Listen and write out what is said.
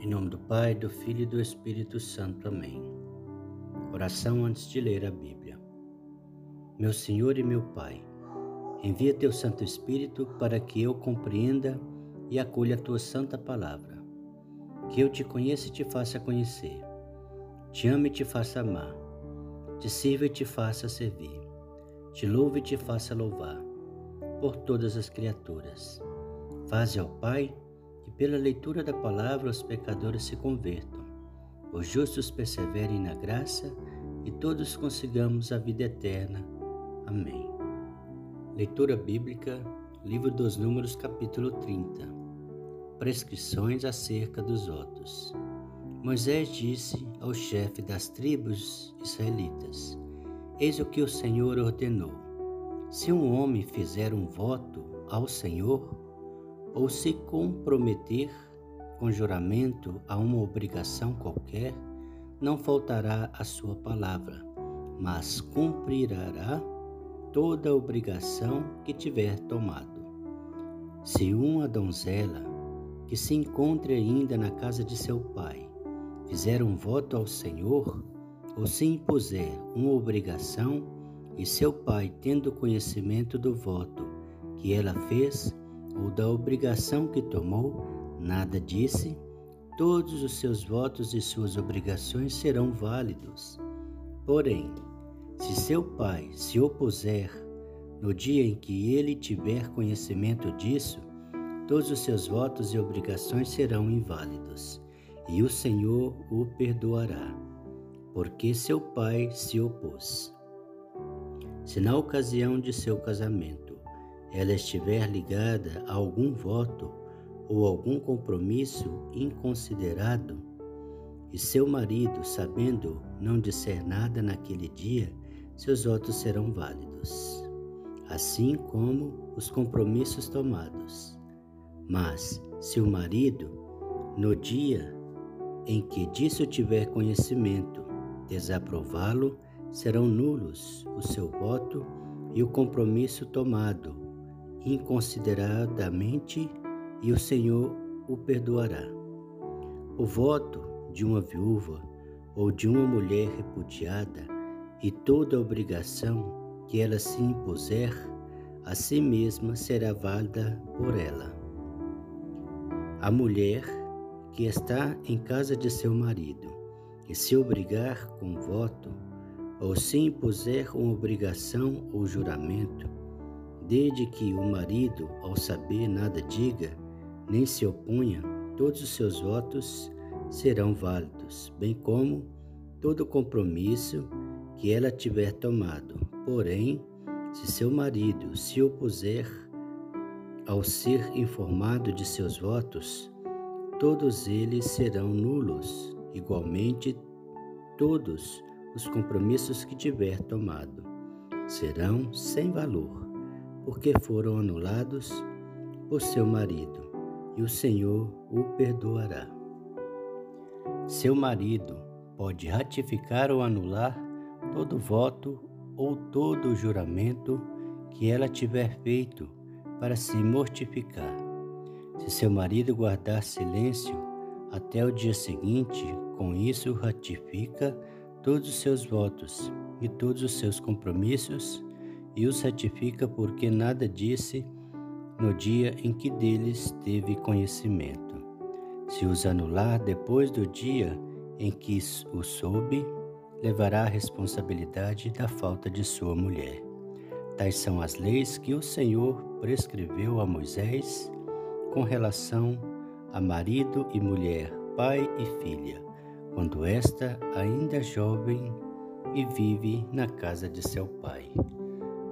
Em nome do Pai, do Filho e do Espírito Santo. Amém. Oração antes de ler a Bíblia. Meu Senhor e meu Pai, envia teu Santo Espírito para que eu compreenda e acolha a tua santa palavra. Que eu te conheça e te faça conhecer. Te ame e te faça amar. Te sirva e te faça servir. Te louve e te faça louvar. Por todas as criaturas. Faze ao Pai pela leitura da palavra os pecadores se convertam, os justos perseverem na graça e todos consigamos a vida eterna. Amém. Leitura bíblica, Livro dos Números, capítulo 30. Prescrições acerca dos votos. Moisés disse ao chefe das tribos israelitas: Eis o que o Senhor ordenou. Se um homem fizer um voto ao Senhor, ou se comprometer com juramento a uma obrigação qualquer, não faltará a sua palavra, mas cumprirá toda a obrigação que tiver tomado. Se uma donzela que se encontre ainda na casa de seu pai fizer um voto ao Senhor, ou se impuser uma obrigação, e seu pai, tendo conhecimento do voto que ela fez, ou da obrigação que tomou, nada disse, todos os seus votos e suas obrigações serão válidos. Porém, se seu pai se opuser no dia em que ele tiver conhecimento disso, todos os seus votos e obrigações serão inválidos, e o Senhor o perdoará, porque seu pai se opôs. Se na ocasião de seu casamento ela estiver ligada a algum voto ou algum compromisso inconsiderado, e seu marido, sabendo, não disser nada naquele dia, seus votos serão válidos, assim como os compromissos tomados. Mas, se o marido, no dia em que disso tiver conhecimento, desaprová-lo, serão nulos o seu voto e o compromisso tomado, inconsideradamente e o Senhor o perdoará. O voto de uma viúva ou de uma mulher repudiada e toda a obrigação que ela se impuser a si mesma será válida por ela. A mulher que está em casa de seu marido e se obrigar com voto ou se impuser uma obrigação ou juramento, Desde que o marido, ao saber, nada diga, nem se oponha, todos os seus votos serão válidos, bem como todo compromisso que ela tiver tomado. Porém, se seu marido se opuser ao ser informado de seus votos, todos eles serão nulos, igualmente todos os compromissos que tiver tomado serão sem valor porque foram anulados por seu marido, e o Senhor o perdoará. Seu marido pode ratificar ou anular todo voto ou todo juramento que ela tiver feito para se mortificar. Se seu marido guardar silêncio até o dia seguinte, com isso ratifica todos os seus votos e todos os seus compromissos e os ratifica porque nada disse no dia em que deles teve conhecimento. Se os anular depois do dia em que o soube, levará a responsabilidade da falta de sua mulher. Tais são as leis que o Senhor prescreveu a Moisés com relação a marido e mulher, pai e filha, quando esta ainda é jovem e vive na casa de seu pai.